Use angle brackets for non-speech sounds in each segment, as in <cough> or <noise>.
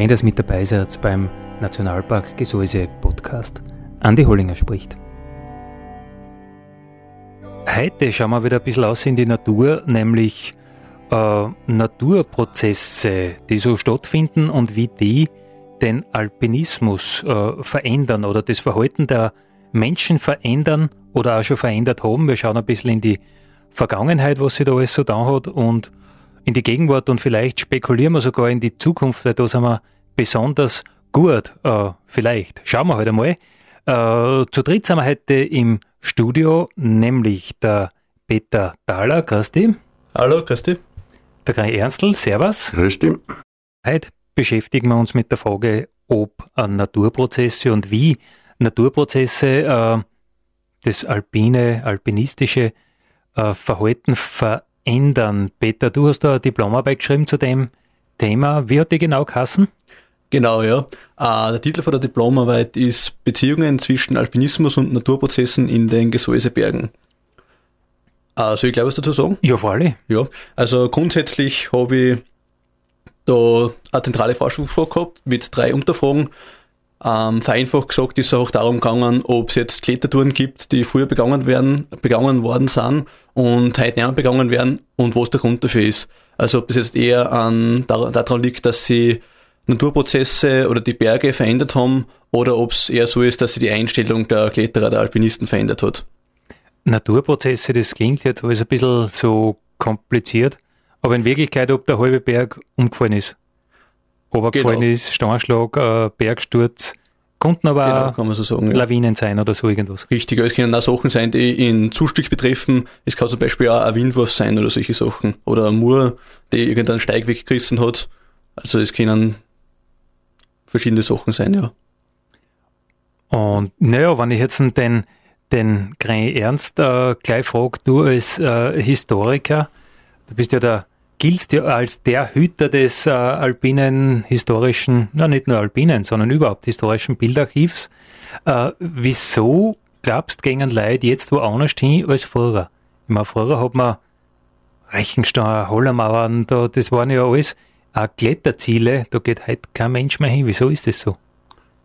Schön, dass mit dabei seid beim Nationalpark Gesäuse Podcast. Andi Hollinger spricht. Heute schauen wir wieder ein bisschen aus in die Natur, nämlich äh, Naturprozesse, die so stattfinden und wie die den Alpinismus äh, verändern oder das Verhalten der Menschen verändern oder auch schon verändert haben. Wir schauen ein bisschen in die Vergangenheit, was sich da alles so da hat und in die Gegenwart und vielleicht spekulieren wir sogar in die Zukunft, weil da sind wir besonders gut. Äh, vielleicht. Schauen wir heute halt einmal. Äh, zu dritt sind wir heute im Studio, nämlich der Peter Thaler, grüß dich. Hallo, grüß dich. Der Kai Ernstl, servus. Grüß dich. Heute beschäftigen wir uns mit der Frage, ob Naturprozesse und wie Naturprozesse äh, das alpine, alpinistische äh, Verhalten verändern ändern. Peter, du hast da eine Diplomarbeit geschrieben zu dem Thema. Wie hat die genau geheißen? Genau, ja. Äh, der Titel von der Diplomarbeit ist Beziehungen zwischen Alpinismus und Naturprozessen in den Gesäusebergen. Äh, soll ich gleich was dazu sagen? Ja, vor allem. Ja, also grundsätzlich habe ich da eine zentrale Forschungsfrage gehabt mit drei Unterfragen. Ähm, vereinfacht gesagt ist es auch darum gegangen, ob es jetzt Klettertouren gibt, die früher begangen werden, begangen worden sind und heute nicht mehr begangen werden und was der Grund dafür ist. Also ob das jetzt eher an, daran liegt, dass sie Naturprozesse oder die Berge verändert haben oder ob es eher so ist, dass sie die Einstellung der Kletterer, der Alpinisten verändert hat. Naturprozesse, das klingt jetzt alles ein bisschen so kompliziert, aber in Wirklichkeit, ob der halbe Berg umgefallen ist. Obergefallen genau. ist, Steinschlag, äh, Bergsturz, Konnten aber genau, so sagen, Lawinen ja. sein oder so irgendwas. Richtig, es können auch Sachen sein, die in Zustich betreffen. Es kann zum Beispiel auch ein Windwurf sein oder solche Sachen. Oder ein Mur, der irgendeinen Steig weggerissen hat. Also es können verschiedene Sachen sein, ja. Und naja, wenn ich jetzt den, den Grain Ernst äh, gleich frage, du als äh, Historiker, du bist ja der giltst ja als der Hüter des äh, alpinen historischen, na nicht nur alpinen, sondern überhaupt historischen Bildarchivs. Äh, wieso glaubst gegen Leute jetzt wo anders hin als früher? Ich meine, früher hat man Reichenstein, Hollermauern, da, das waren ja alles auch Kletterziele, da geht heute kein Mensch mehr hin. Wieso ist das so?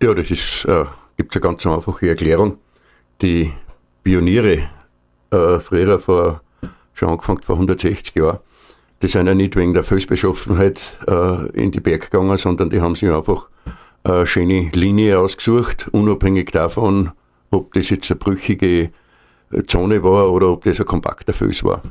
Ja, das ist, äh, gibt eine ganz einfache Erklärung. Die Pioniere, äh, früher vor, schon angefangen vor 160 Jahren, die sind ja nicht wegen der Felsbeschaffenheit äh, in die Berg gegangen, sondern die haben sich einfach eine schöne Linie ausgesucht, unabhängig davon, ob das jetzt eine brüchige Zone war oder ob das ein kompakter Fels war.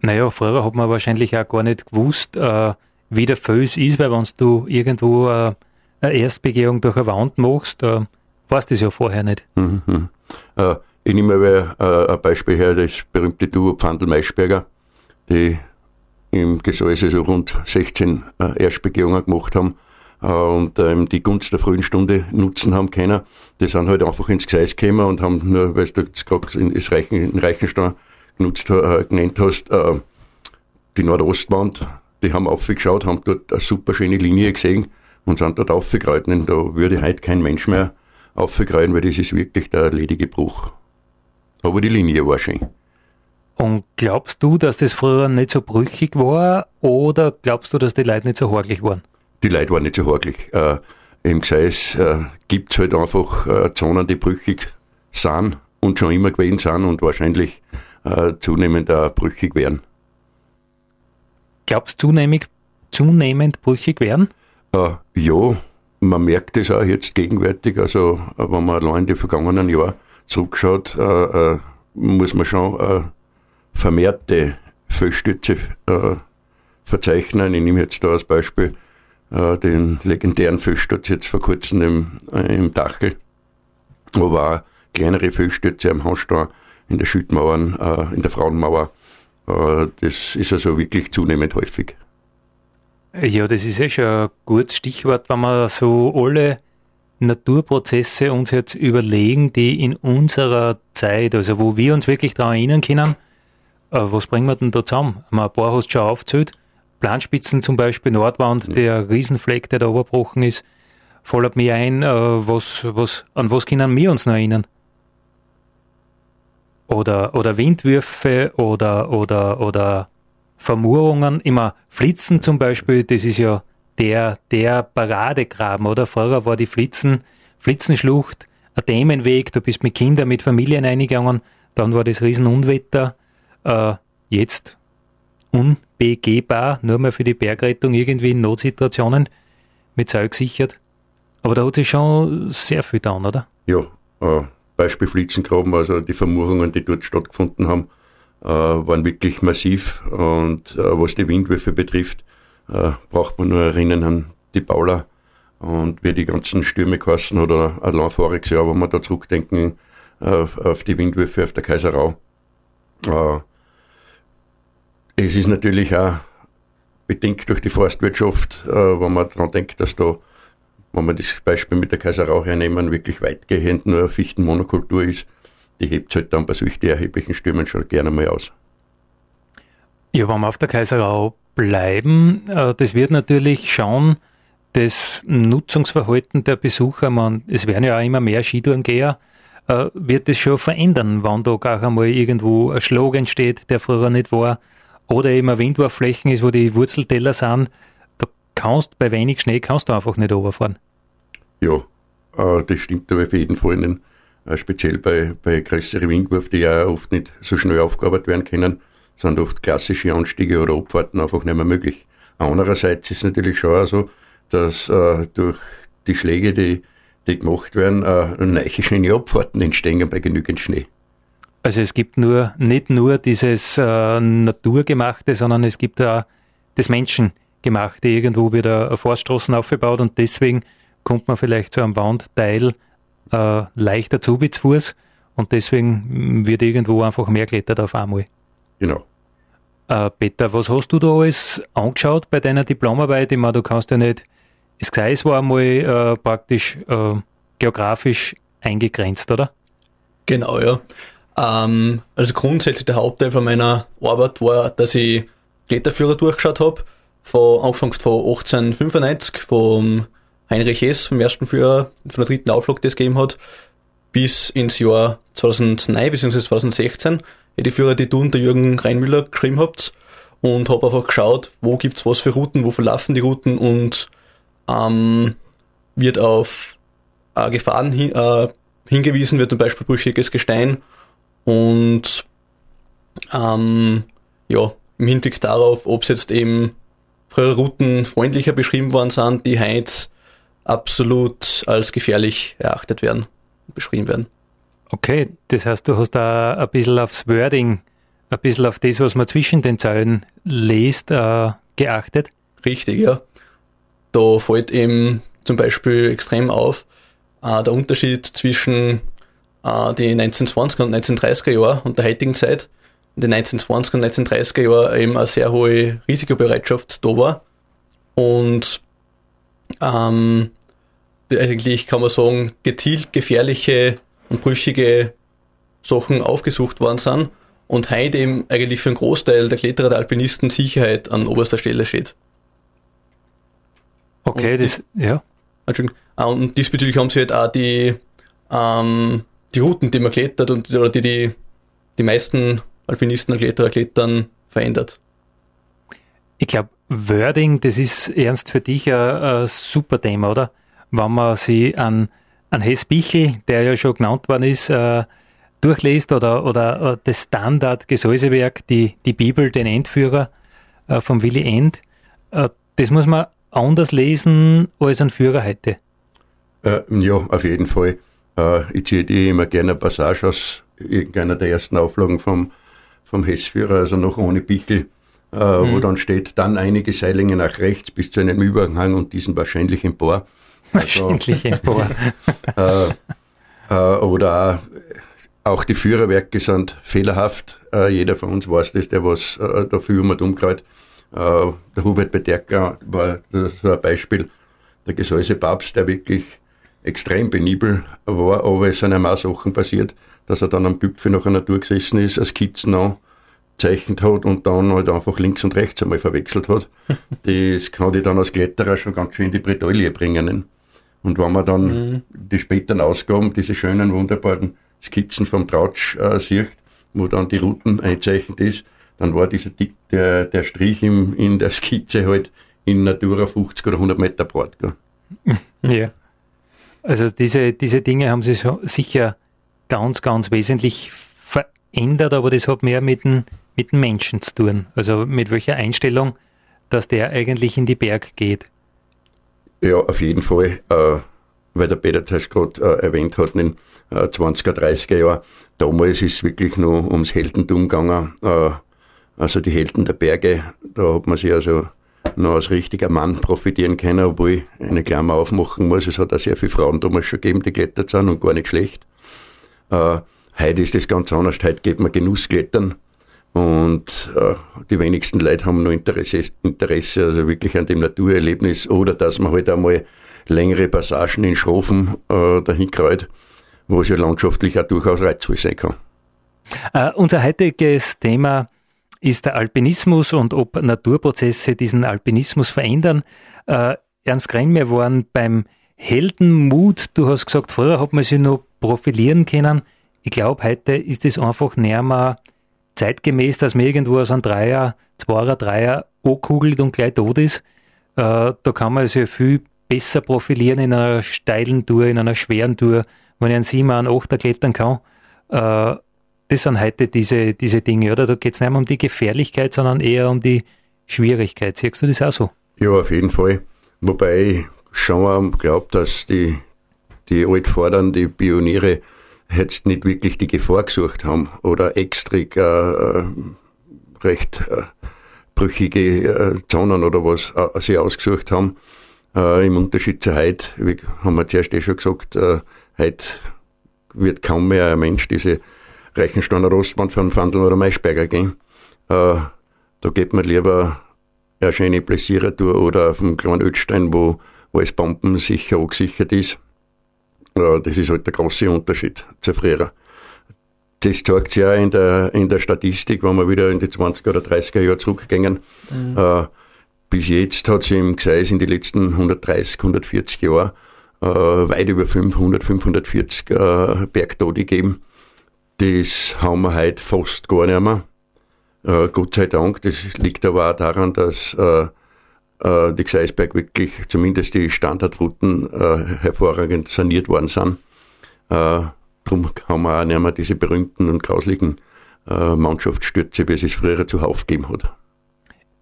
Naja, früher hat man wahrscheinlich auch gar nicht gewusst, äh, wie der Fels ist, weil wenn du irgendwo äh, eine Erstbegehung durch eine Wand machst, äh, weißt du das ja vorher nicht. Mhm, mh. äh, ich nehme mal äh, ein Beispiel her, das berühmte Duo Pfandl-Maischberger, die im Gesäuse so rund 16 äh, Erstbegehungen gemacht haben äh, und ähm, die Gunst der frühen Stunde nutzen haben können. Die sind halt einfach ins Gseis gekommen und haben nur, weil du gerade in, Reichen, in Reichenstein genutzt, äh, genannt hast, äh, die Nordostwand, die haben aufgeschaut, haben dort eine super schöne Linie gesehen und sind dort aufgekreuzt. Da würde heute kein Mensch mehr aufgekreuzen, weil das ist wirklich der ledige Bruch. Aber die Linie war schön. Und glaubst du, dass das früher nicht so brüchig war oder glaubst du, dass die Leute nicht so horglich waren? Die Leute waren nicht so horglich. Äh, Im Gseis äh, gibt es halt einfach äh, Zonen, die brüchig sind und schon immer gewesen sind und wahrscheinlich äh, zunehmend auch brüchig werden. Glaubst du zunehmend, zunehmend brüchig werden? Äh, ja, man merkt es auch jetzt gegenwärtig. Also, äh, wenn man allein in die vergangenen Jahre zurückschaut, äh, muss man schon vermehrte Felsstütze äh, verzeichnen. Ich nehme jetzt da als Beispiel äh, den legendären Felssturz jetzt vor kurzem im, äh, im Dachel, aber auch kleinere Felsstürze am Hausstein, in der Schüttmauern, äh, in der Frauenmauer. Äh, das ist also wirklich zunehmend häufig. Ja, das ist eh schon ein gutes Stichwort, wenn wir so alle Naturprozesse uns jetzt überlegen, die in unserer Zeit, also wo wir uns wirklich daran erinnern können, was bringen wir denn da zusammen? Ein paar hast schon aufgezählt. Planspitzen zum Beispiel, Nordwand, mhm. der Riesenfleck, der da überbrochen ist, fällt mir ein, äh, was, was, an was können wir uns noch erinnern? Oder, oder Windwürfe oder, oder, oder Vermurungen, immer Flitzen zum Beispiel, das ist ja der, der Paradegraben, oder? Vorher war die Flitzen, Flitzenschlucht, ein Dämenweg, du bist mit Kindern, mit Familien eingegangen, dann war das Riesenunwetter, äh, jetzt unbegehbar, nur mehr für die Bergrettung irgendwie in Notsituationen mit Seil gesichert. Aber da hat sich schon sehr viel getan, oder? Ja, äh, Beispiel Flitzengraben, also die Vermurungen, die dort stattgefunden haben, äh, waren wirklich massiv. Und äh, was die Windwürfe betrifft, äh, braucht man nur erinnern an die Paula und wie die ganzen Stürme kosten oder allein voriges Jahr, wo wir da zurückdenken auf, auf die Windwürfe auf der Kaiserau. Es ist natürlich auch bedingt durch die Forstwirtschaft, äh, wenn man daran denkt, dass da, wenn wir das Beispiel mit der Kaiserau hernehmen, wirklich weitgehend nur Fichtenmonokultur ist, die hebt es halt dann bei solchen erheblichen Stürmen schon gerne mal aus. Ja, wenn wir auf der Kaiserau bleiben, äh, das wird natürlich schauen, das Nutzungsverhalten der Besucher, man, es werden ja auch immer mehr Skitourengeher, äh, wird das schon verändern, wenn da gar einmal irgendwo ein Schlag entsteht, der früher nicht war, oder eben Windwurfflächen ist, wo die Wurzelteller sind, da kannst bei wenig Schnee kannst du einfach nicht runterfahren. Ja, äh, das stimmt aber auf jeden Fall. Nicht. Speziell bei, bei größeren Windwurf, die ja oft nicht so schnell aufgearbeitet werden können, sind oft klassische Anstiege oder Abfahrten einfach nicht mehr möglich. Andererseits ist es natürlich schon so, dass äh, durch die Schläge, die, die gemacht werden, äh, neue schöne Abfahrten entstehen bei genügend Schnee. Also es gibt nur nicht nur dieses äh, Naturgemachte, sondern es gibt auch das Menschengemachte. Irgendwo wird eine Forststraßen aufgebaut und deswegen kommt man vielleicht zu einem Wandteil äh, leichter zu wie zu Fuß und deswegen wird irgendwo einfach mehr klettert auf einmal. Genau. Äh, Peter, was hast du da alles angeschaut bei deiner Diplomarbeit? Ich meine, du kannst ja nicht, das Gseis war einmal äh, praktisch äh, geografisch eingegrenzt, oder? Genau, ja. Ähm, also grundsätzlich der Hauptteil von meiner Arbeit war, dass ich Kletterführer durchgeschaut habe, von Anfang von 1895, vom Heinrich S., vom ersten Führer, von der dritten Auflage, die es gegeben hat, bis ins Jahr 2009 bzw. 2016 die Führer, die du und der Jürgen Reinmüller geschrieben habt und habe einfach geschaut, wo gibt's was für Routen, wo verlaufen die Routen und ähm, wird auf äh, Gefahren hin, äh, hingewiesen, wird zum Beispiel brüchiges Gestein und ähm, ja, im Hinblick darauf, ob es jetzt eben frühere Routen freundlicher beschrieben worden sind, die heute absolut als gefährlich erachtet werden, beschrieben werden. Okay, das heißt, du hast da ein bisschen aufs Wording, ein bisschen auf das, was man zwischen den Zeilen liest, äh, geachtet? Richtig, ja. Da fällt eben zum Beispiel extrem auf äh, der Unterschied zwischen äh, die 1920er und 1930er Jahre und der heutigen Zeit. In den 1920er und 1930er Jahren eben eine sehr hohe Risikobereitschaft da war. Und ähm, eigentlich kann man sagen, gezielt gefährliche und brüchige Sachen aufgesucht worden sind und heute eben eigentlich für einen Großteil der Kletterer, der Alpinisten Sicherheit an oberster Stelle steht. Okay, und das, ja. Entschuldigung. Ah, und diesbezüglich haben sie halt auch die, ähm, die Routen, die man klettert und oder die die, die meisten Alpinisten und Kletterer klettern, verändert. Ich glaube, Wording, das ist ernst für dich ein, ein super Thema, oder? Wenn man sie an an Hess Bichel, der ja schon genannt worden ist, äh, durchliest oder, oder äh, das Standard-Gesäusewerk, die, die Bibel, den Endführer äh, von Willy End, äh, das muss man anders lesen als ein Führer heute. Äh, ja, auf jeden Fall. Äh, ich ziehe die immer gerne eine Passage aus irgendeiner der ersten Auflagen vom, vom Hessführer, also noch ohne Bichel, äh, mhm. wo dann steht, dann einige Seillinge nach rechts bis zu einem Überhang und diesen wahrscheinlich empor. Also, wahrscheinlich empor. <laughs> äh, äh, oder auch die Führerwerke sind fehlerhaft. Äh, jeder von uns weiß das, der was äh, dafür um und umkreut. Der Hubert Bedecker war so ein Beispiel. Der Gesäuse Papst, der wirklich extrem penibel war, aber es sind einem auch Sachen passiert, dass er dann am Gipfel nach einer Tour gesessen ist, als Skizzen angezeichnet hat und dann halt einfach links und rechts einmal verwechselt hat. <laughs> das kann ich dann als Kletterer schon ganz schön in die Bredouille bringen. Und wenn man dann mhm. die späteren Ausgaben, diese schönen, wunderbaren Skizzen vom Trautsch äh, sieht, wo dann die Routen einzeichnet ist, dann war dieser der, der Strich im, in der Skizze halt in Natura 50 oder 100 Meter breit. <laughs> Ja. Also diese, diese Dinge haben sich sicher ganz, ganz wesentlich verändert, aber das hat mehr mit dem, mit dem Menschen zu tun. Also mit welcher Einstellung, dass der eigentlich in die Berg geht. Ja, auf jeden Fall, äh, weil der Peter das gerade äh, erwähnt hat, in den äh, 20er, 30er Jahren, damals ist es wirklich nur ums Heldentum gegangen. Äh, also die Helden der Berge, da hat man sich also noch als richtiger Mann profitieren können, obwohl ich eine Klammer aufmachen muss. Es hat auch sehr viele Frauen damals schon gegeben, die klettert sind und gar nicht schlecht. Äh, heute ist das ganz anders. Heute geht man Genussklettern und äh, die wenigsten Leute haben noch Interesse, Interesse, also wirklich an dem Naturerlebnis oder dass man halt einmal längere Passagen in Schrofen äh, dahin kreut, wo es ja landschaftlich auch durchaus reizvoll sein kann. Uh, unser heutiges Thema ist der Alpinismus und ob Naturprozesse diesen Alpinismus verändern. Uh, Ernst Grein, wir waren beim Heldenmut. Du hast gesagt, früher hat man sich noch profilieren können. Ich glaube, heute ist es einfach näher mal zeitgemäß, dass man irgendwo aus einem Dreier, Zweier, Dreier angekugelt und gleich tot ist. Äh, da kann man sich viel besser profilieren in einer steilen Tour, in einer schweren Tour, wenn ich einen Siebener, einen Achter klettern kann. Äh, das sind heute diese, diese Dinge, oder? Da geht es nicht mehr um die Gefährlichkeit, sondern eher um die Schwierigkeit. Siehst du das auch so? Ja, auf jeden Fall. Wobei ich schon glaube, dass die, die Altvordern, die Pioniere, jetzt nicht wirklich die Gefahr gesucht haben oder extra äh, recht äh, brüchige äh, Zonen oder was äh, sie ausgesucht haben. Äh, Im Unterschied zu heute, wie haben wir zuerst eh schon gesagt, äh, heute wird kaum mehr ein Mensch diese Reichensteiner Rostbahn von Fandel oder Maischberger gehen. Äh, da geht man lieber eine schöne Pläsierertour oder auf dem kleinen Ötstein, wo alles bombensicher angesichert ist das ist halt der große Unterschied zu früher. Das zeigt sich ja in der, in der Statistik, wenn wir wieder in die 20er oder 30er Jahre zurückgehen. Mhm. Äh, bis jetzt hat es im Gseis in den letzten 130, 140 Jahren äh, weit über 500, 540 äh, Bergtote gegeben. Das haben wir heute fast gar nicht mehr. Äh, Gott sei Dank. Das liegt aber auch daran, dass äh, äh, die Gseisberg wirklich, zumindest die Standardrouten, äh, hervorragend saniert worden sind. Äh, darum haben wir auch nicht mehr diese berühmten und grauslichen äh, Mannschaftsstürze, wie es es früher zuhauf gegeben hat.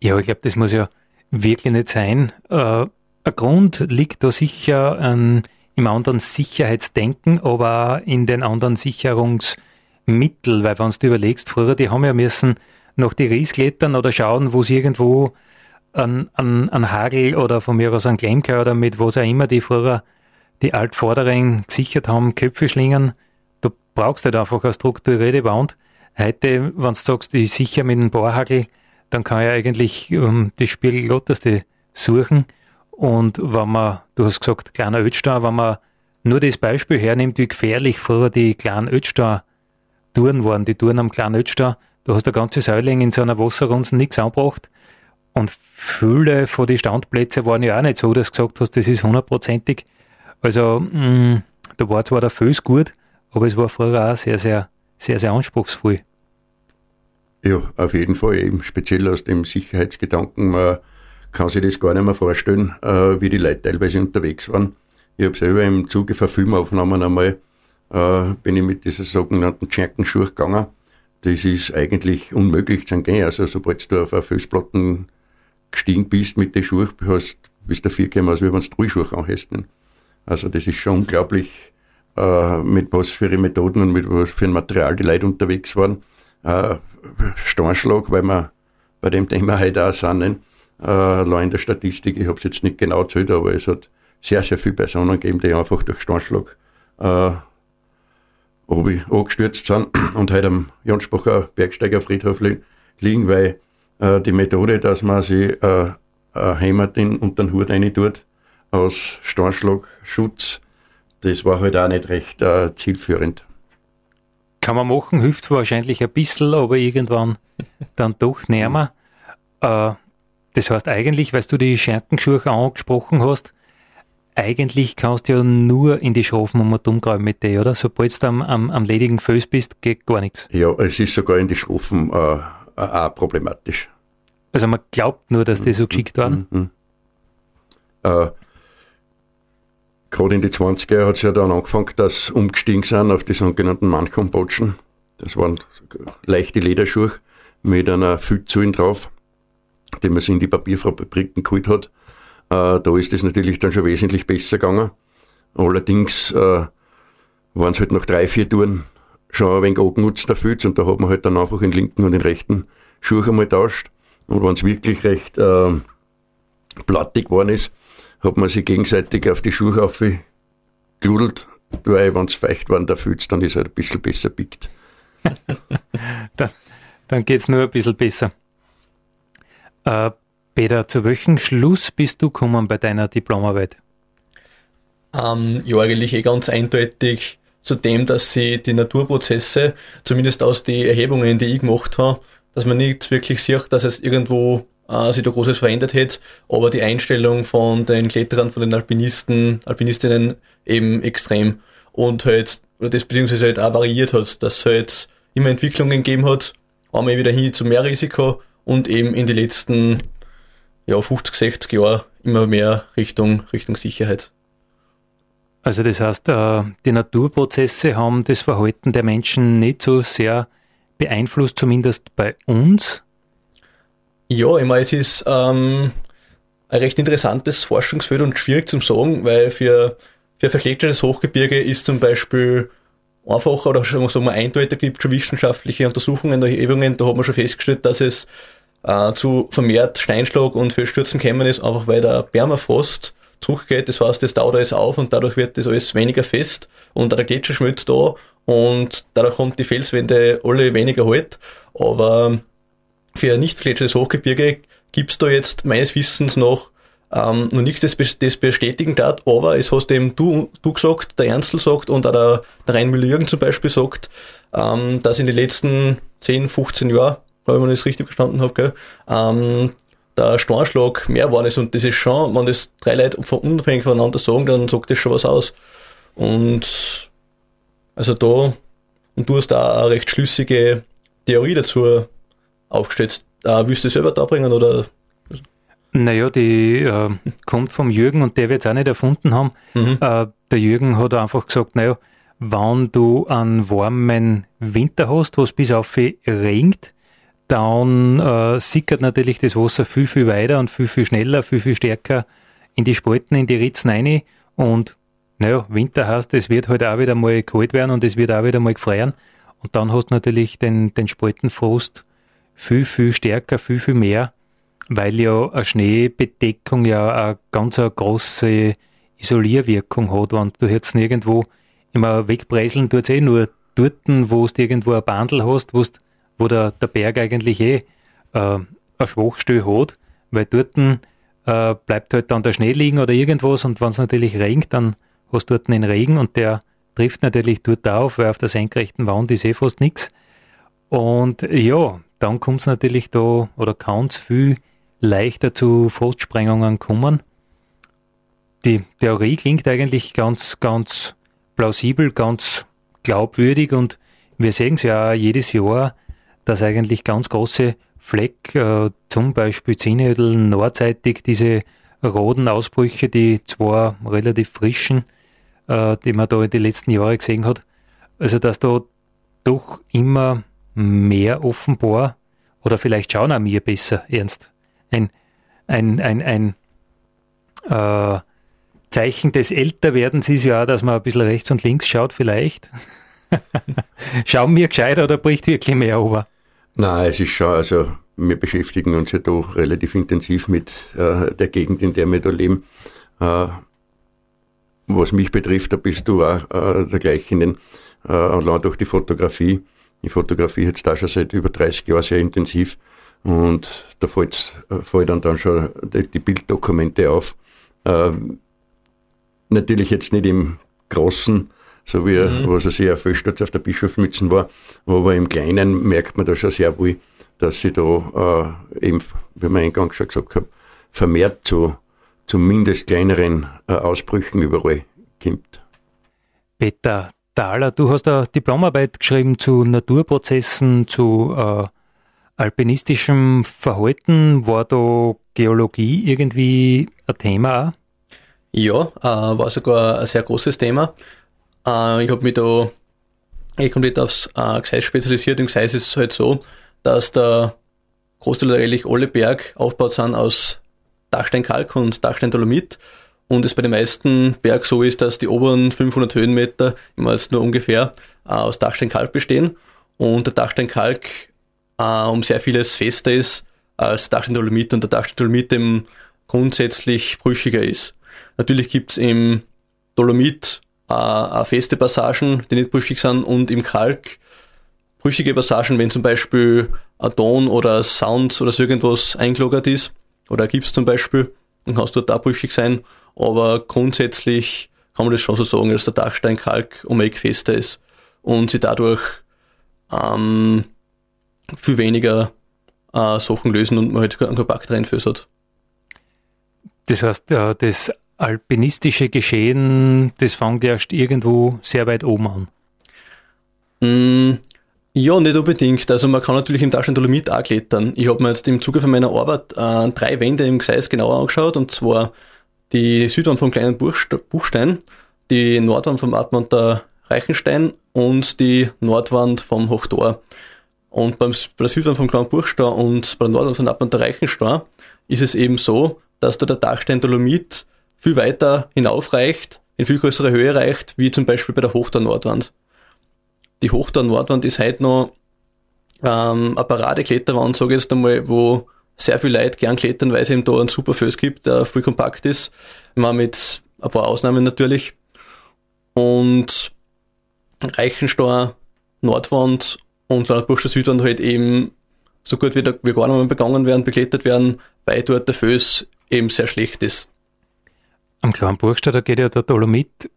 Ja, ich glaube, das muss ja wirklich nicht sein. Ein Grund liegt da sicher an, im anderen Sicherheitsdenken, aber auch in den anderen Sicherungsmitteln, weil wenn du überlegst, früher, die haben ja müssen nach die Ries klettern oder schauen, wo sie irgendwo an, an, an Hagel oder von mir aus an Klemker oder mit was auch immer die früher die Altvorderen gesichert haben, Köpfe schlingen. Du brauchst halt einfach eine strukturierte Wand. Heute, wenn du sagst, ich sicher mit einem Bohrhagel, dann kann ich eigentlich um, die Spiegellotteste suchen. Und wenn man, du hast gesagt, kleiner Ötstein, wenn man nur das Beispiel hernimmt, wie gefährlich früher die kleinen Ötstein-Touren waren, die Touren am kleinen Ötstein, du hast eine ganze Säuling in so einer Wasserrunze nichts angebracht und viele von den Standplätzen waren ja auch nicht so, dass du gesagt hast, das ist hundertprozentig. Also, mh, mm, da war zwar der Föß gut, aber es war früher auch sehr, sehr, sehr, sehr anspruchsvoll. Ja, auf jeden Fall, eben speziell aus dem Sicherheitsgedanken. Man kann sich das gar nicht mehr vorstellen, äh, wie die Leute teilweise unterwegs waren. Ich habe selber im Zuge von Filmaufnahmen einmal, äh, bin ich mit dieser sogenannten Tscherkenschuhe gegangen. Das ist eigentlich unmöglich zu gehen. Also sobald du auf einer Felsplatten gestiegen bist mit den Schuhen, hast, bist du vier gekommen, als wenn du drei Schuhe. Also das ist schon unglaublich, äh, mit was für Methoden und mit was für ein Material die Leute unterwegs waren. Äh, Steinschlag, weil man bei dem Thema heute auch sind. Äh, allein in der Statistik, ich habe es jetzt nicht genau erzählt, aber es hat sehr, sehr viele Personen gegeben, die einfach durch Steinschlag äh, angestürzt sind <clears throat> und heute am Jansbacher Bergsteigerfriedhof li liegen, weil äh, die Methode, dass man sich äh, ein Heimat in, unter den Hut rein tut, aus Steinschlagschutz, das war halt auch nicht recht äh, zielführend. Kann man machen, hilft wahrscheinlich ein bisschen, aber irgendwann <laughs> dann doch näher. Mhm. Äh, das heißt eigentlich, weil du die Schenkenschuhe angesprochen hast, eigentlich kannst du ja nur in die Schafen und umgraben mit dir, oder? Sobald du am, am, am ledigen Fuß bist, geht gar nichts. Ja, es ist sogar in die Schafen äh, auch problematisch. Also man glaubt nur, dass die so geschickt waren? Mhm. Äh, Gerade in die 20er hat es ja dann angefangen, dass umgestiegen sind auf die sogenannten Manchum-Botschen. Das waren leichte Lederschuhe mit einer Füllzullen drauf, die man sich in die Papierfabriken geholt hat. Äh, da ist es natürlich dann schon wesentlich besser gegangen. Allerdings äh, waren es halt nach drei, vier Touren schon ein wenig angenutzt, Fütz, und da hat man halt dann einfach den linken und den rechten Schuh einmal tauscht. Und wenn es wirklich recht äh, plattig geworden ist, hat man sich gegenseitig auf die Schuhe aufgeludelt, weil wenn es feucht war, der Fütz, dann ist er halt ein bisschen besser biegt. <laughs> dann dann geht es nur ein bisschen besser. Äh, Peter, zu welchem Schluss bist du gekommen bei deiner Diplomarbeit? Ähm, ja, eigentlich eh ganz eindeutig zu dem, dass sie die Naturprozesse, zumindest aus den Erhebungen, die ich gemacht habe, dass man nicht wirklich sieht, dass es irgendwo äh, sich da Großes verändert hätte, aber die Einstellung von den Kletterern, von den Alpinisten, Alpinistinnen eben extrem und halt, oder das beziehungsweise halt auch variiert hat, dass es halt immer Entwicklungen gegeben hat, einmal wieder hin zu mehr Risiko und eben in die letzten ja, 50, 60 Jahre immer mehr Richtung, Richtung Sicherheit. Also das heißt, äh, die Naturprozesse haben das Verhalten der Menschen nicht so sehr beeinflusst, zumindest bei uns? Ja, ich meine, es ist ähm, ein recht interessantes Forschungsfeld und schwierig zu sagen, weil für, für verschlechtertes Hochgebirge ist zum Beispiel einfacher oder sagen wir mal eindeutiger gibt schon wissenschaftliche Untersuchungen, Erhebungen, da hat man schon festgestellt, dass es äh, zu vermehrt Steinschlag und Felsstürzen gekommen ist, einfach weil der Permafrost zurückgeht. Das heißt, das dauert alles auf und dadurch wird das alles weniger fest und der Gletscher schmilzt da und dadurch kommt die Felswände alle weniger halt. Aber für ein nicht gletscherndes Hochgebirge gibt's da jetzt meines Wissens noch ähm, noch nichts, das, das bestätigen hat, aber es hast eben du, du gesagt, der Ernstl sagt und auch der, der Rhein-Müller-Jürgen zum Beispiel sagt, ähm, dass in den letzten 10, 15 Jahren glaube ich, wenn ich das richtig verstanden habe, gell, ähm, der Steinschlag mehr geworden ist und das ist schon, wenn das drei Leute unabhängig voneinander sagen, dann sagt das schon was aus. Und also da, und du hast da eine recht schlüssige Theorie dazu aufgestellt. Äh, willst du selber da bringen oder? Naja, die äh, kommt vom Jürgen und der wird es auch nicht erfunden haben. Mhm. Äh, der Jürgen hat einfach gesagt, naja, wenn du einen warmen Winter hast, wo es bis auf regnet, dann äh, sickert natürlich das Wasser viel, viel weiter und viel, viel schneller, viel, viel stärker in die Spalten, in die Ritzen rein. Und naja, Winter heißt, es wird halt auch wieder mal kalt werden und es wird auch wieder mal gefrieren. Und dann hast du natürlich den, den Spaltenfrost viel, viel stärker, viel, viel mehr, weil ja eine Schneebedeckung ja eine ganz eine große Isolierwirkung hat. Wenn du jetzt nirgendwo immer wegbreiseln, tut es eh nur dort, wo du irgendwo ein Bandel hast, wo du wo der, der Berg eigentlich eh äh, eine Schwachstelle hat, weil dort äh, bleibt halt dann der Schnee liegen oder irgendwas und wenn es natürlich regnet, dann hast du dort den Regen und der trifft natürlich dort auf, weil auf der senkrechten Wand ist eh fast nichts. Und ja, dann kommt es natürlich da oder kann es viel leichter zu Frostsprengungen kommen. Die Theorie klingt eigentlich ganz, ganz plausibel, ganz glaubwürdig und wir sehen es ja jedes Jahr, dass eigentlich ganz große Fleck, äh, zum Beispiel Zinnhödel nordseitig, diese roten Ausbrüche, die zwar relativ frischen, äh, die man da in den letzten Jahren gesehen hat, also dass da doch immer mehr offenbar, oder vielleicht schauen auch mir besser, ernst, ein, ein, ein, ein äh, Zeichen des Älterwerdens ist ja auch, dass man ein bisschen rechts und links schaut, vielleicht. <laughs> Schauen wir gescheit oder bricht wirklich mehr over? Nein, es ist schon, also wir beschäftigen uns ja da relativ intensiv mit äh, der Gegend, in der wir da leben. Äh, was mich betrifft, da bist du auch äh, der gleichen, äh, allein durch die Fotografie. Ich fotografiere jetzt da schon seit über 30 Jahren sehr intensiv und da äh, fällt dann, dann schon die, die Bilddokumente auf. Äh, natürlich jetzt nicht im Großen, so wie mhm. was er sehr Erfüllsturz auf der Bischofsmützen war, aber im Kleinen merkt man da schon sehr wohl, dass sie da äh, eben, wie man eingangs schon gesagt habe, vermehrt zu zumindest kleineren äh, Ausbrüchen überall kommt. Peter Thaler, du hast eine Diplomarbeit geschrieben zu Naturprozessen, zu äh, alpinistischem Verhalten. War da Geologie irgendwie ein Thema auch? Ja, äh, war sogar ein sehr großes Thema. Äh, ich habe mich da eh komplett aufs äh, Gseis spezialisiert. Im Gseis ist es halt so, dass der Großteil eigentlich alle Berg aufgebaut sind aus Dachsteinkalk und Dachsteindolomit und es bei den meisten Bergen so ist, dass die oberen 500 Höhenmeter immer jetzt nur ungefähr äh, aus Dachsteinkalk bestehen und der Dachsteinkalk äh, um sehr vieles fester ist als Dachsteindolomit und der Dachsteindolomit eben grundsätzlich brüchiger ist. Natürlich gibt's im Dolomit äh, auch feste Passagen, die nicht brüchig sind und im Kalk brüchige Passagen, wenn zum Beispiel ein Ton oder Sound oder so irgendwas eingelogert ist oder Gips zum Beispiel, dann kannst du dort brüchig sein, aber grundsätzlich kann man das schon so sagen, dass der Dachstein Kalk um Eck fester ist und sie dadurch ähm, viel weniger äh, Sachen lösen und man halt einen Bakterienfüß hat. Das heißt, äh, das alpinistische Geschehen, das fängt erst irgendwo sehr weit oben an. Mm, ja, nicht unbedingt. Also man kann natürlich im Taschendolomit auch klettern. Ich habe mir jetzt im Zuge von meiner Arbeit äh, drei Wände im Gseis genauer angeschaut und zwar die Südwand vom kleinen Buchstein, die Nordwand vom Atmund der Reichenstein und die Nordwand vom Hochtor. Und beim, bei der Südwand vom kleinen Buchstein und bei der Nordwand vom Atmund der Reichenstein ist es eben so, dass da der Dachstein Dolomit viel weiter hinaufreicht, in viel größere Höhe reicht, wie zum Beispiel bei der Hochtor Nordwand. Die Hochtor Nordwand ist heute noch ähm, eine Paradekletterwand, sage ich jetzt einmal, wo sehr viel Leute gern klettern, weil es eben da einen super Föß gibt, der voll kompakt ist. Immer mit ein paar Ausnahmen natürlich. Und Reichenstein, Nordwand und Landburscher Südwand halt eben so gut wie, der, wie gar nicht mehr begangen werden, beklettert werden, weil dort der Föß eben sehr schlecht ist. Am kleinen Burgstadt, da geht ja der Dolomit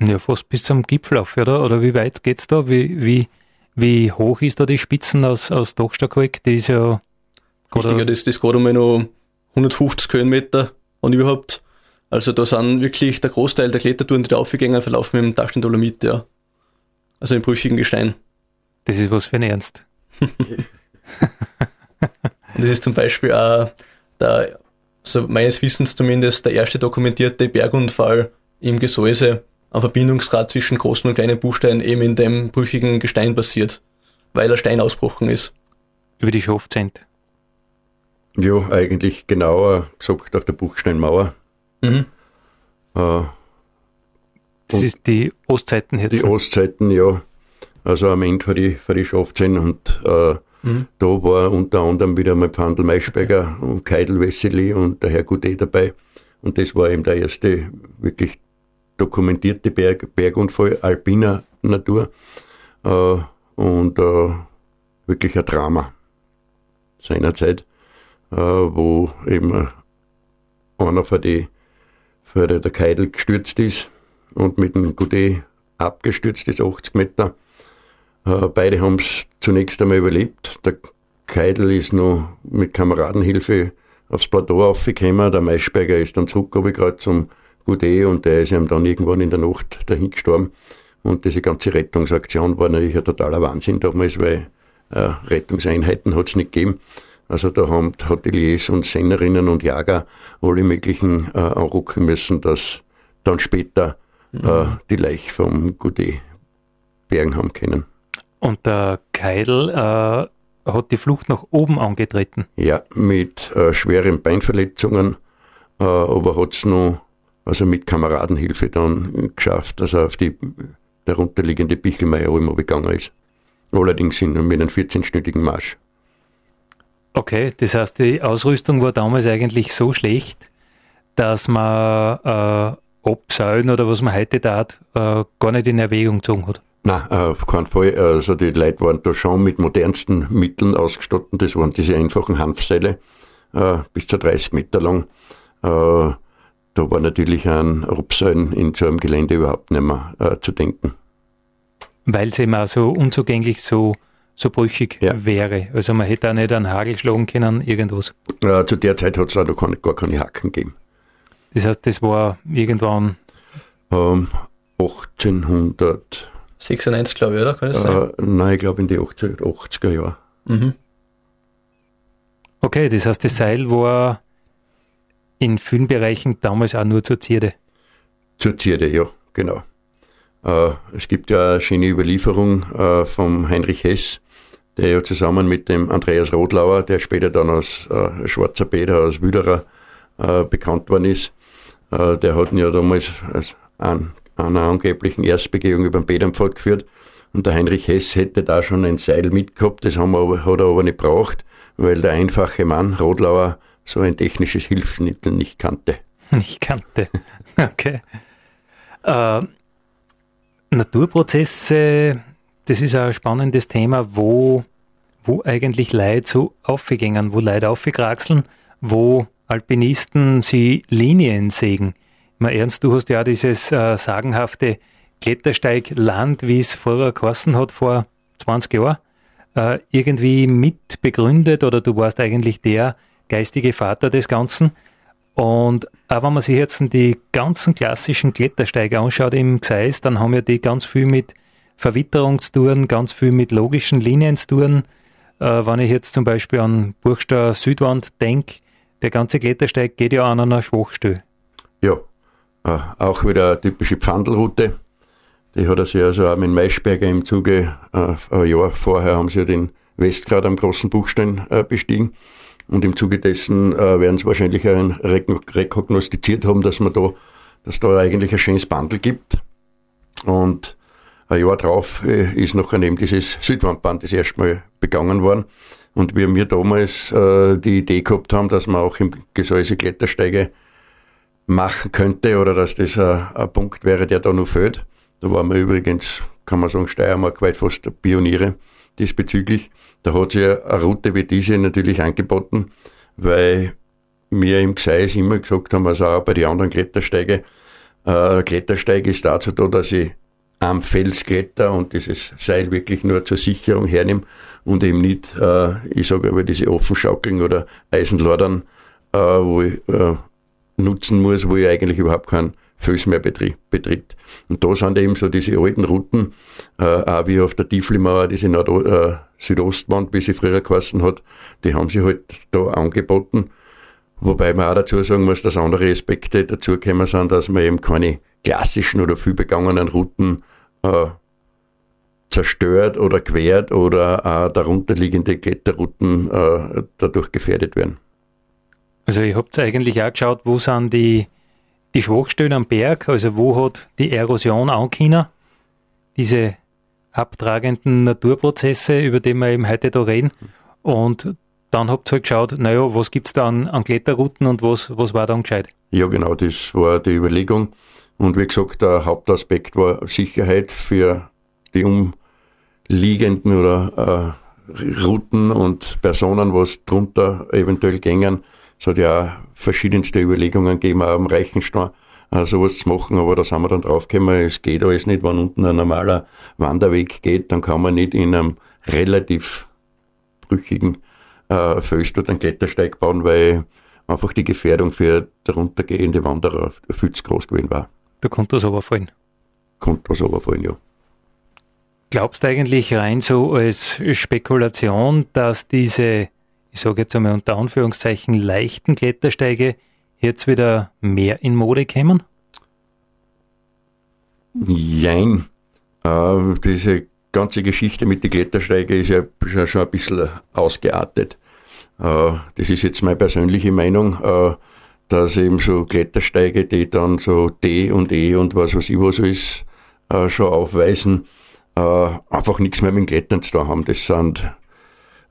ja, fast bis zum Gipfel auf, oder? Oder wie weit geht's da? Wie, wie, wie hoch ist da die Spitzen aus, aus Dachsteinkalk? Die ist ja Richtiger, das, das gerade einmal noch 150 Höhenmeter und überhaupt. Also da sind wirklich der Großteil der Klettertouren, die da aufgegangen verlaufen mit dem Dachstein Dolomit, ja. Also im brüchigen Gestein. Das ist was für ein Ernst. <laughs> das ist zum Beispiel auch der, so meines Wissens zumindest, der erste dokumentierte Bergunfall im Gesäuse am Verbindungsgrad zwischen großen und kleinen Buchsteinen eben in dem brüchigen Gestein passiert, weil der Stein ausgebrochen ist. Über die Schafzent. Ja, eigentlich genauer gesagt auf der Buchsteinmauer. Mhm. Äh, das ist die Ostzeiten jetzt. Die Ostzeiten, ja. Also am Ende für die, für die Schafzehn und äh, da war unter anderem wieder mal Pfandl Maischberger und Keidel Wesseli und der Herr Gudet dabei. Und das war eben der erste wirklich dokumentierte Berg, Bergunfall alpiner Natur äh, und äh, wirklich ein Drama seinerzeit äh, wo eben einer von die, die, der Keidel gestürzt ist und mit dem Goudet abgestürzt ist, 80 Meter. Äh, beide haben es zunächst einmal überlebt. Der Keidel ist noch mit Kameradenhilfe aufs Plateau aufgekommen. Der Maischberger ist dann zurück, gerade zum Goudet und der ist ihm dann irgendwann in der Nacht dahin gestorben. Und diese ganze Rettungsaktion war natürlich ein totaler Wahnsinn damals, weil äh, Rettungseinheiten hat es nicht gegeben. Also da haben Hoteliers und Sennerinnen und Jager alle möglichen äh, anrucken müssen, dass dann später mhm. äh, die Leiche vom Goudet bergen haben können. Und der Keidel äh, hat die Flucht nach oben angetreten? Ja, mit äh, schweren Beinverletzungen, äh, aber hat es noch also mit Kameradenhilfe dann geschafft, dass er auf die darunterliegende Bichelmeier immer begangen ist. Allerdings in, mit einem 14-stündigen Marsch. Okay, das heißt, die Ausrüstung war damals eigentlich so schlecht, dass man äh, Abseilen oder was man heute tat, äh, gar nicht in Erwägung gezogen hat. Nein, äh, auf keinen Fall. Also die Leute waren da schon mit modernsten Mitteln ausgestattet. Das waren diese einfachen Hanfseile, äh, bis zu 30 Meter lang. Äh, da war natürlich an Abseilen in so einem Gelände überhaupt nicht mehr äh, zu denken. Weil es eben auch so unzugänglich, so, so brüchig ja. wäre. Also man hätte auch nicht einen Hagel schlagen können, irgendwas. Zu der Zeit hat es auch noch keine, gar keine Haken gegeben. Das heißt, das war irgendwann. Ähm, 1800. 96, glaube ich, oder? Kann das sein? Äh, nein, ich glaube in die 80er Jahren. Mhm. Okay, das heißt, das Seil war in vielen Bereichen damals auch nur zur Zierde. Zur Zierde, ja, genau. Äh, es gibt ja eine schöne Überlieferung äh, vom Heinrich Hess, der ja zusammen mit dem Andreas Rotlauer, der später dann als äh, Schwarzer Peter, als Wüderer äh, bekannt worden ist, äh, der hat ihn ja damals als an einer angeblichen Erstbegehung über den Bädernpfad geführt. Und der Heinrich Hess hätte da schon ein Seil mitgehabt, das haben wir hat er aber nicht braucht, weil der einfache Mann, Rodlauer, so ein technisches Hilfsmittel nicht kannte. <laughs> Nicht kannte. Okay. Äh, Naturprozesse, das ist ein spannendes Thema, wo, wo eigentlich Leute so aufgängen, wo Leute aufgekraxeln, wo Alpinisten sie Linien sägen. Mal ernst, du hast ja dieses äh, sagenhafte Klettersteigland, wie es vorher geheißen hat, vor 20 Jahren, äh, irgendwie mit begründet oder du warst eigentlich der geistige Vater des Ganzen. Und auch wenn man sich jetzt die ganzen klassischen Klettersteige anschaut im Gseis, dann haben ja die ganz viel mit Verwitterungstouren, ganz viel mit logischen Linien zu tun. Äh, wenn ich jetzt zum Beispiel an Burgstall Südwand denke, der ganze Klettersteig geht ja an einer Schwachstelle. Ja, auch wieder eine typische Pfandelroute. Die hat er sich also auch mit Maischberger im Zuge, äh, ein Jahr vorher haben sie ja den Westgrad am großen Buchstein äh, bestiegen. Und im Zuge dessen äh, werden sie wahrscheinlich ein rekognosziert haben, dass man da, dass da eigentlich ein schönes Bandel gibt. Und ein Jahr drauf äh, ist noch eben dieses Südwandband das erste Mal begangen worden. Und wie wir damals äh, die Idee gehabt haben, dass man auch im Gesäuse Klettersteige machen könnte oder dass das ein, ein Punkt wäre, der da noch fehlt. Da waren wir übrigens, kann man sagen, Steiermark weit fast Pioniere diesbezüglich. Da hat sich eine Route wie diese natürlich angeboten, weil wir im Gseis immer gesagt haben, also auch bei den anderen Klettersteige, äh, Klettersteig ist dazu da, dass ich am Fels kletter und dieses Seil wirklich nur zur Sicherung hernehme und eben nicht, äh, ich sage aber diese Offenschaukeln oder Eisenladern, äh, wo ich äh, nutzen muss, wo ich eigentlich überhaupt keinen Fuß mehr betritt. Und da sind eben so diese alten Routen, äh, auch wie auf der Tieflimauer, diese Nord äh, Südostwand, wie sie früher geheißen hat, die haben sie halt da angeboten. Wobei man auch dazu sagen muss, dass andere Aspekte dazugekommen sind, dass man eben keine klassischen oder viel begangenen Routen äh, zerstört oder quert oder auch darunterliegende Kletterrouten äh, dadurch gefährdet werden. Also ihr habt eigentlich auch geschaut, wo sind die, die Schwachstellen am Berg, also wo hat die Erosion angekommen, diese abtragenden Naturprozesse, über die wir eben heute da reden. Und dann habt ihr halt geschaut, naja, was gibt es da an, an Kletterrouten und was, was war dann gescheit? Ja, genau, das war die Überlegung. Und wie gesagt, der Hauptaspekt war Sicherheit für die umliegenden oder äh, Routen und Personen, was drunter eventuell gängen. Es hat ja auch verschiedenste Überlegungen gegeben, auch am Reichenstein äh, sowas zu machen, aber da sind wir dann draufgekommen, es geht alles nicht, wenn unten ein normaler Wanderweg geht, dann kann man nicht in einem relativ brüchigen äh, Fels dort einen Klettersteig bauen, weil einfach die Gefährdung für daruntergehende Wanderer viel zu groß gewesen war. Da konnte das aber fallen. Konnte das aber fallen, ja. Glaubst du eigentlich rein so als Spekulation, dass diese ich sage jetzt einmal unter Anführungszeichen, leichten Klettersteige jetzt wieder mehr in Mode kommen? Jein. Äh, diese ganze Geschichte mit den Klettersteigen ist ja schon ein bisschen ausgeartet. Äh, das ist jetzt meine persönliche Meinung, äh, dass eben so Klettersteige, die dann so D und E und was weiß ich was ist, äh, schon aufweisen, äh, einfach nichts mehr mit dem Klettern zu tun haben. Das sind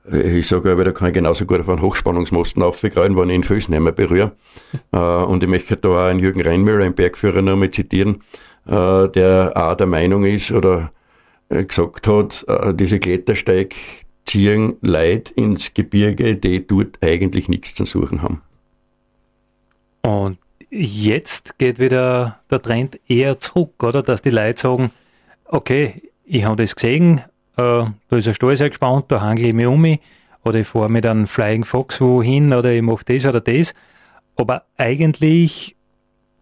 ich sage aber, da kann ich genauso gut auf einen Hochspannungsmasten aufgreifen, wenn ich den Füßen nicht mehr berühre. <laughs> äh, und ich möchte da auch einen Jürgen Reinmüller, einen Bergführer, nochmal zitieren, äh, der auch der Meinung ist oder äh, gesagt hat, äh, diese Klettersteig ziehen Leute ins Gebirge, die dort eigentlich nichts zu suchen haben. Und jetzt geht wieder der Trend eher zurück, oder? Dass die Leute sagen, okay, ich habe das gesehen, äh, da ist ein Stall sehr gespannt, da handle ich mich um oder ich fahre mit einem Flying Fox wohin, oder ich mache das oder das. Aber eigentlich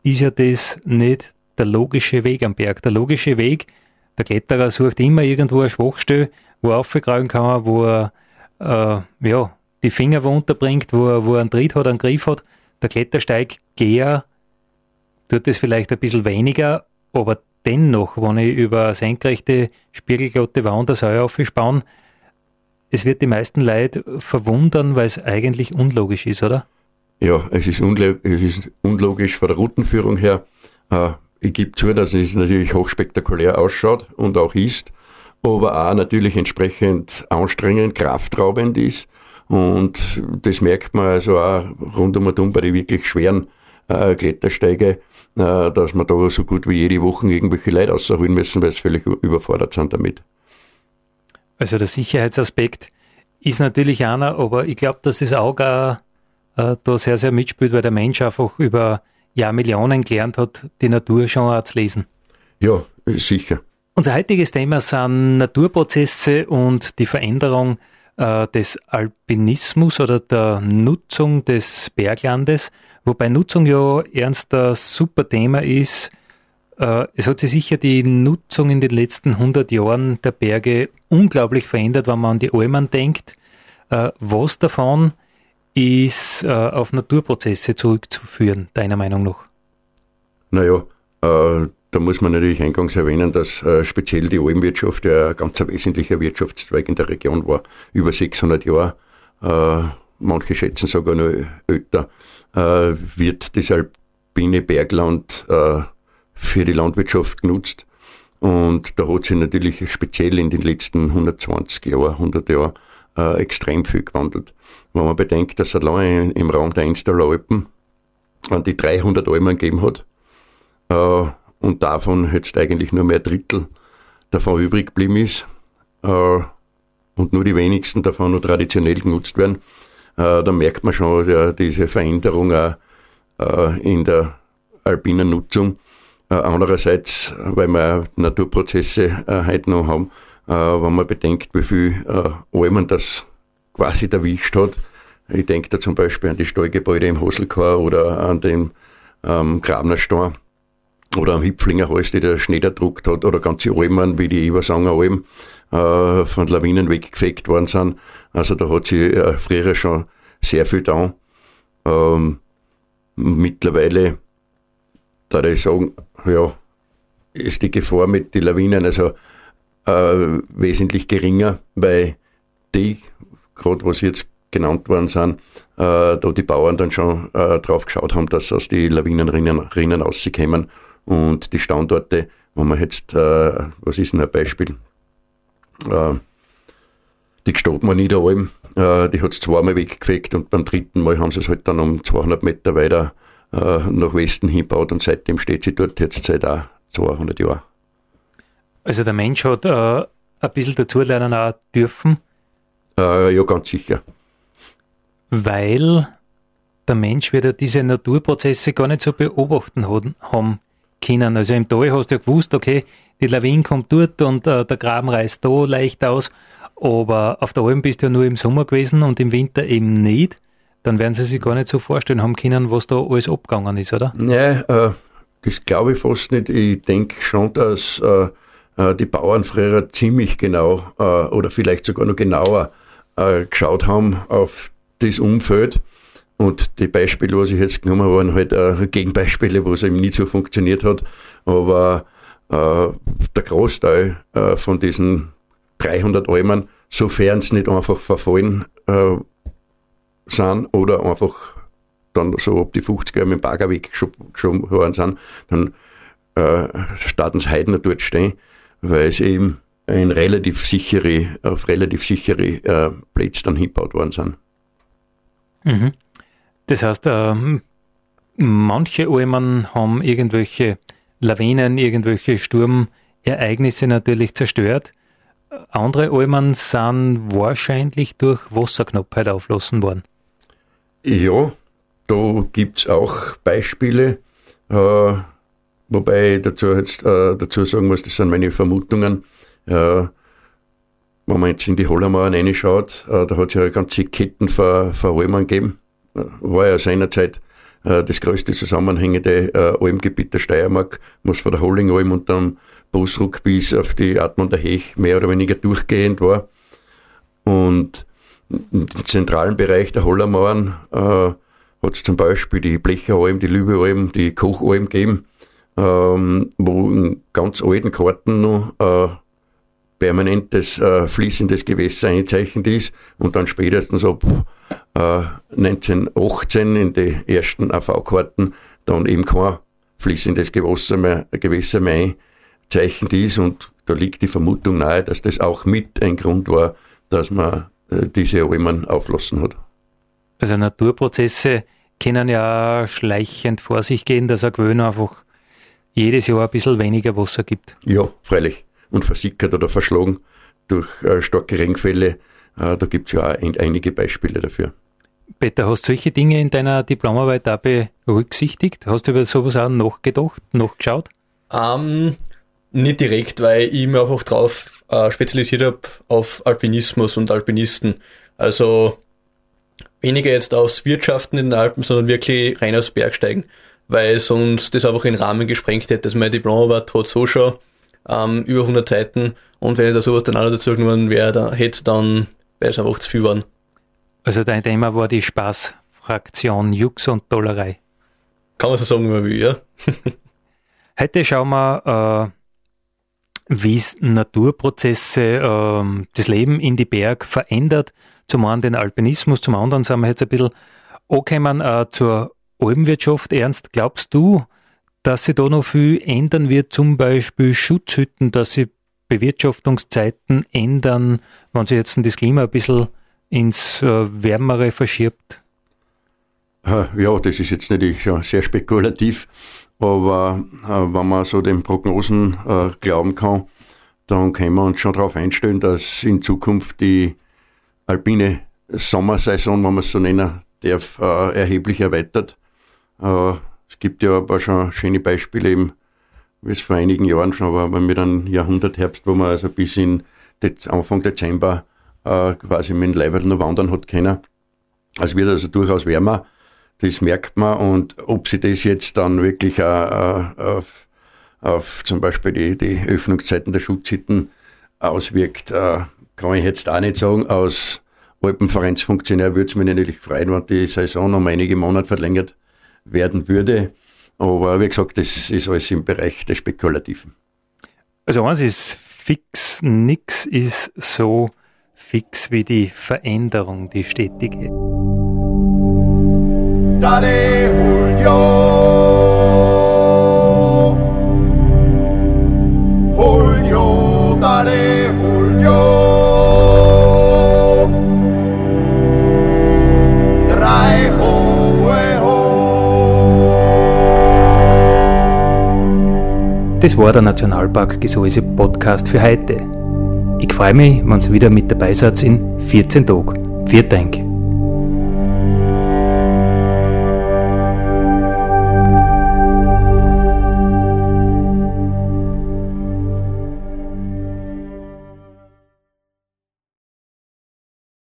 ist ja das nicht der logische Weg am Berg. Der logische Weg, der Kletterer sucht immer irgendwo eine Schwachstelle, wo er aufgreifen kann, wo er äh, ja, die Finger wo unterbringt, wo er, wo er einen Tritt hat, einen Griff hat. Der Klettersteiggeher tut das vielleicht ein bisschen weniger, aber dennoch, wenn ich über senkrechte, spiegelglatte Wand das Säue aufspauen, es wird die meisten Leute verwundern, weil es eigentlich unlogisch ist, oder? Ja, es ist, es ist unlogisch von der Routenführung her. Äh, ich gebe zu, dass es natürlich hochspektakulär ausschaut und auch ist, aber auch natürlich entsprechend anstrengend, kraftraubend ist. Und das merkt man also auch rund um und um bei den wirklich schweren äh, Klettersteige, äh, dass man da so gut wie jede Woche irgendwelche Leute rausholen müssen, weil sie völlig überfordert sind damit. Also der Sicherheitsaspekt ist natürlich einer, aber ich glaube, dass das Auge auch äh, da sehr, sehr mitspielt, weil der Mensch einfach über Jahrmillionen gelernt hat, die Natur schon auch zu lesen. Ja, sicher. Unser heutiges Thema sind Naturprozesse und die Veränderung äh, des Alpinismus oder der Nutzung des Berglandes, wobei Nutzung ja ernst ein super Thema ist. Äh, es hat sich sicher die Nutzung in den letzten 100 Jahren der Berge unglaublich verändert, wenn man an die Almen denkt. Äh, was davon ist auf Naturprozesse zurückzuführen, deiner Meinung nach? Naja, äh, da muss man natürlich eingangs erwähnen, dass äh, speziell die Almwirtschaft ja ein ganz wesentlicher Wirtschaftszweig in der Region war. Über 600 Jahre, äh, manche schätzen sogar noch älter, äh, wird das alpine Bergland äh, für die Landwirtschaft genutzt. Und da hat sich natürlich speziell in den letzten 120 Jahren, 100 Jahren äh, extrem viel gewandelt. Wenn man bedenkt, dass allein im Raum der Einsteller Alpen an die 300 Almen gegeben hat, äh, und davon jetzt eigentlich nur mehr Drittel davon übrig geblieben ist äh, und nur die wenigsten davon nur traditionell genutzt werden, äh, dann merkt man schon ja, diese Veränderung auch äh, in der alpinen Nutzung. Äh, andererseits, weil wir Naturprozesse äh, heute noch haben, äh, wenn man bedenkt, wie viel äh, Almen das quasi erwischt hat. Ich denke da zum Beispiel an die Stallgebäude im Hosselkar oder an den ähm, Grabnerstein oder am Hüpflingerhals, die der Schnee erdruckt hat, oder ganze Almen, wie die Iversanger Alm, äh, von Lawinen weggefegt worden sind. Also da hat sie äh, früher schon sehr viel da. Ähm, mittlerweile, da ich sagen, ja, ist die Gefahr mit den Lawinen also äh, wesentlich geringer, weil die, gerade was jetzt genannt worden sind, äh, da die Bauern dann schon äh, drauf geschaut haben, dass aus die Lawinenrinnen Rinnen rauskommen und die Standorte, wo man jetzt, äh, was ist denn ein Beispiel? Äh, die Gstadtmann Niederalm, äh, die hat es zweimal weggefegt und beim dritten Mal haben sie es halt dann um 200 Meter weiter äh, nach Westen hinbaut und seitdem steht sie dort jetzt seit auch 200 Jahren. Also der Mensch hat äh, ein bisschen dazulernen auch dürfen? Äh, ja, ganz sicher. Weil der Mensch wieder diese Naturprozesse gar nicht so beobachten haben können. Also im Tal hast du ja gewusst, okay, die Lawine kommt dort und äh, der Graben reißt da leicht aus, aber auf der Alm bist du ja nur im Sommer gewesen und im Winter eben nicht. Dann werden sie sich gar nicht so vorstellen haben können, was da alles abgegangen ist, oder? Nein, äh, das glaube ich fast nicht. Ich denke schon, dass äh, äh, die Bauern früher ziemlich genau äh, oder vielleicht sogar noch genauer äh, geschaut haben auf das Umfeld und die Beispiele, was ich jetzt genommen habe, waren halt äh, Gegenbeispiele, wo es eben nicht so funktioniert hat. Aber äh, der Großteil äh, von diesen 300 Almen, sofern es nicht einfach verfallen äh, sind oder einfach dann so ab die 50er mit dem Bagger weggeschoben worden sind, dann äh, starten sie heute noch dort stehen, weil es eben in relativ sichere, auf relativ sichere äh, Plätze dann hingebaut worden sind. Mhm. Das heißt, äh, manche Almen haben irgendwelche Lawinen, irgendwelche Sturmereignisse natürlich zerstört. Andere Almen sind wahrscheinlich durch Wasserknappheit auflassen worden. Ja, da gibt es auch Beispiele, äh, wobei ich dazu jetzt äh, dazu sagen muss, das sind meine Vermutungen. Äh, wenn man jetzt in die Hollermauern reinschaut, äh, da hat es ja ganze Ketten von, von Almen gegeben. Äh, war ja seinerzeit äh, das größte zusammenhängende äh, Almgebiet der Steiermark, was von der Hollingalm und dann Bosruck bis auf die Atmung der Hech mehr oder weniger durchgehend war. Und im zentralen Bereich der Hollermauern äh, hat es zum Beispiel die Blecheralm, die Lübealm, die Kochalm gegeben, ähm, wo in ganz alten Karten noch äh, permanentes äh, fließendes Gewässer eingezeichnet ist und dann spätestens ab äh, 1918 in die ersten AV-Karten dann eben kein fließendes Gewässer mehr, Gewässer mehr eingezeichnet ist und da liegt die Vermutung nahe, dass das auch mit ein Grund war, dass man äh, diese Almen auflassen hat. Also Naturprozesse können ja schleichend vor sich gehen, dass er gewöhnt einfach jedes Jahr ein bisschen weniger Wasser gibt. Ja, freilich. Und versickert oder verschlagen durch äh, starke Regenfälle. Äh, da gibt es ja auch ein, einige Beispiele dafür. Peter, hast du solche Dinge in deiner Diplomarbeit auch berücksichtigt? Hast du über sowas auch nachgedacht, nachgeschaut? Um, ähm, nicht direkt, weil ich mich einfach drauf äh, spezialisiert habe auf Alpinismus und Alpinisten. Also weniger jetzt aus Wirtschaften in den Alpen, sondern wirklich rein aus Bergsteigen, weil sonst das einfach in den Rahmen gesprengt hätte. Also meine Diplomarbeit hat so schon ähm, über 100 Seiten und wenn ich da sowas dann auch noch dazu genommen wäre, da hätte, dann wäre es einfach zu viel geworden. Also dein Thema war die Spaßfraktion Jux und Dollerei. Kann man so sagen, wie man will, ja. <laughs> Heute schauen wir, äh, wie es Naturprozesse, äh, das Leben in die Berg verändert. Zum einen den Alpinismus, zum anderen sind wir jetzt ein bisschen angekommen äh, zur Alpenwirtschaft. Ernst, glaubst du, dass sich da noch viel ändern wird, zum Beispiel Schutzhütten, dass sich Bewirtschaftungszeiten ändern, wenn sich jetzt das Klima ein bisschen ins äh, Wärmere verschiebt? Ja, das ist jetzt natürlich sehr spekulativ. Aber äh, wenn man so den Prognosen äh, glauben kann, dann können wir uns schon darauf einstellen, dass in Zukunft die alpine Sommersaison, wenn man es so nennen darf, erheblich erweitert. Äh, gibt ja aber schon schöne Beispiele, eben, wie es vor einigen Jahren schon war, mit einem Jahrhundertherbst, wo man also bis in Anfang Dezember äh, quasi mit dem Leibwald noch wandern hat können. Es wird also durchaus wärmer. Das merkt man und ob sie das jetzt dann wirklich auch, äh, auf, auf zum Beispiel die, die Öffnungszeiten der Schutzhütten auswirkt, äh, kann ich jetzt auch nicht sagen. Aus Alpenvereinsfunktionär würde es mich natürlich freuen, wenn die Saison um einige Monate verlängert werden würde. Aber wie gesagt, das ist alles im Bereich des Spekulativen. Also eins ist fix, nichts ist so fix wie die Veränderung, die stetige. Dare Julio. Julio, Das war der Nationalpark Gesäuse Podcast für heute. Ich freue mich, wenn ihr wieder mit dabei seid in 14 Tagen. Vielen Dank.